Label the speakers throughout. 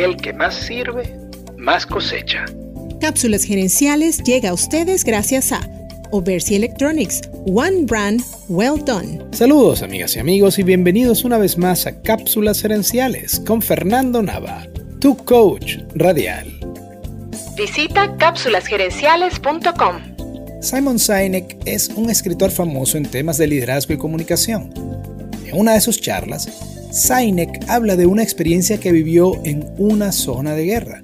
Speaker 1: El que más sirve, más cosecha.
Speaker 2: Cápsulas gerenciales llega a ustedes gracias a Oversea Electronics, One Brand, Well Done.
Speaker 3: Saludos amigas y amigos y bienvenidos una vez más a Cápsulas Gerenciales con Fernando Nava, tu coach radial.
Speaker 2: Visita cápsulasgerenciales.com.
Speaker 3: Simon Sinek es un escritor famoso en temas de liderazgo y comunicación. En una de sus charlas, Sinek habla de una experiencia que vivió en una zona de guerra.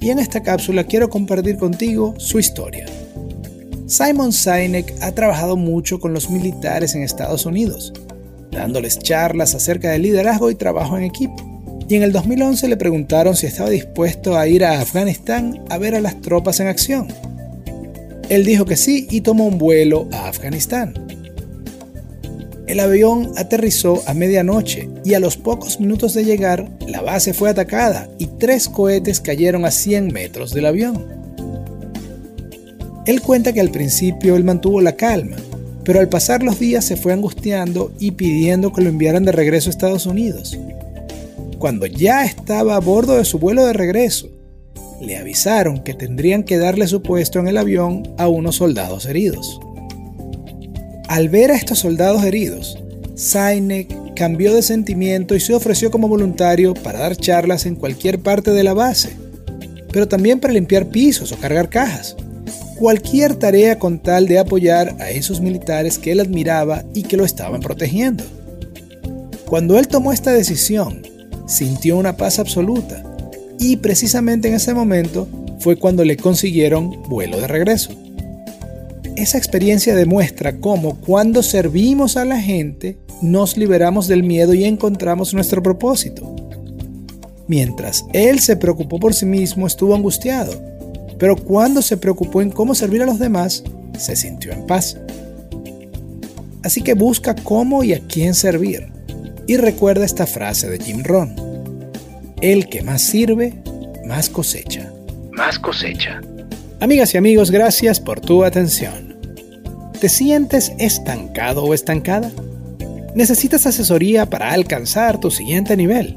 Speaker 3: Y en esta cápsula quiero compartir contigo su historia. Simon Sinek ha trabajado mucho con los militares en Estados Unidos, dándoles charlas acerca de liderazgo y trabajo en equipo. Y en el 2011 le preguntaron si estaba dispuesto a ir a Afganistán a ver a las tropas en acción. Él dijo que sí y tomó un vuelo a Afganistán. El avión aterrizó a medianoche y a los pocos minutos de llegar, la base fue atacada y tres cohetes cayeron a 100 metros del avión. Él cuenta que al principio él mantuvo la calma, pero al pasar los días se fue angustiando y pidiendo que lo enviaran de regreso a Estados Unidos. Cuando ya estaba a bordo de su vuelo de regreso, le avisaron que tendrían que darle su puesto en el avión a unos soldados heridos. Al ver a estos soldados heridos, Sinek cambió de sentimiento y se ofreció como voluntario para dar charlas en cualquier parte de la base, pero también para limpiar pisos o cargar cajas. Cualquier tarea con tal de apoyar a esos militares que él admiraba y que lo estaban protegiendo. Cuando él tomó esta decisión, sintió una paz absoluta y precisamente en ese momento fue cuando le consiguieron vuelo de regreso. Esa experiencia demuestra cómo cuando servimos a la gente nos liberamos del miedo y encontramos nuestro propósito. Mientras él se preocupó por sí mismo, estuvo angustiado, pero cuando se preocupó en cómo servir a los demás, se sintió en paz. Así que busca cómo y a quién servir. Y recuerda esta frase de Jim Rohn. El que más sirve, más cosecha.
Speaker 1: Más cosecha.
Speaker 3: Amigas y amigos, gracias por tu atención. ¿Te sientes estancado o estancada? ¿Necesitas asesoría para alcanzar tu siguiente nivel?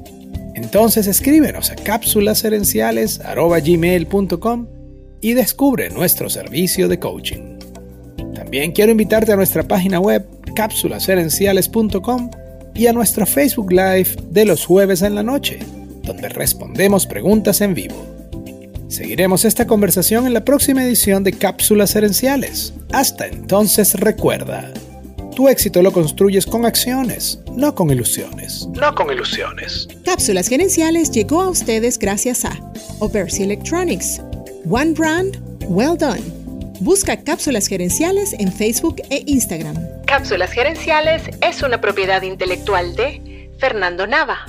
Speaker 3: Entonces escríbenos a cápsulasherenciales.gmail.com y descubre nuestro servicio de coaching. También quiero invitarte a nuestra página web cápsulasherenciales.com y a nuestro Facebook Live de los jueves en la noche, donde respondemos preguntas en vivo. Seguiremos esta conversación en la próxima edición de Cápsulas Herenciales. Hasta entonces recuerda, tu éxito lo construyes con acciones, no con ilusiones.
Speaker 1: No con ilusiones.
Speaker 2: Cápsulas Gerenciales llegó a ustedes gracias a Oversea Electronics, One Brand, Well Done. Busca Cápsulas Gerenciales en Facebook e Instagram. Cápsulas Gerenciales es una propiedad intelectual de Fernando Nava.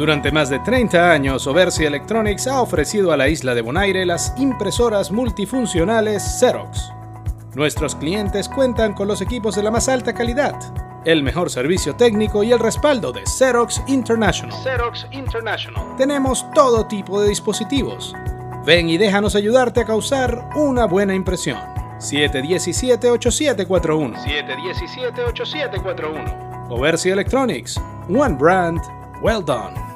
Speaker 3: Durante más de 30 años, Oversea Electronics ha ofrecido a la isla de Bonaire las impresoras multifuncionales Xerox. Nuestros clientes cuentan con los equipos de la más alta calidad, el mejor servicio técnico y el respaldo de Xerox International.
Speaker 1: Xerox International.
Speaker 3: Tenemos todo tipo de dispositivos. Ven y déjanos ayudarte a causar una buena impresión. 717-8741.
Speaker 1: 717-8741.
Speaker 3: Oversea Electronics. One brand. Well done.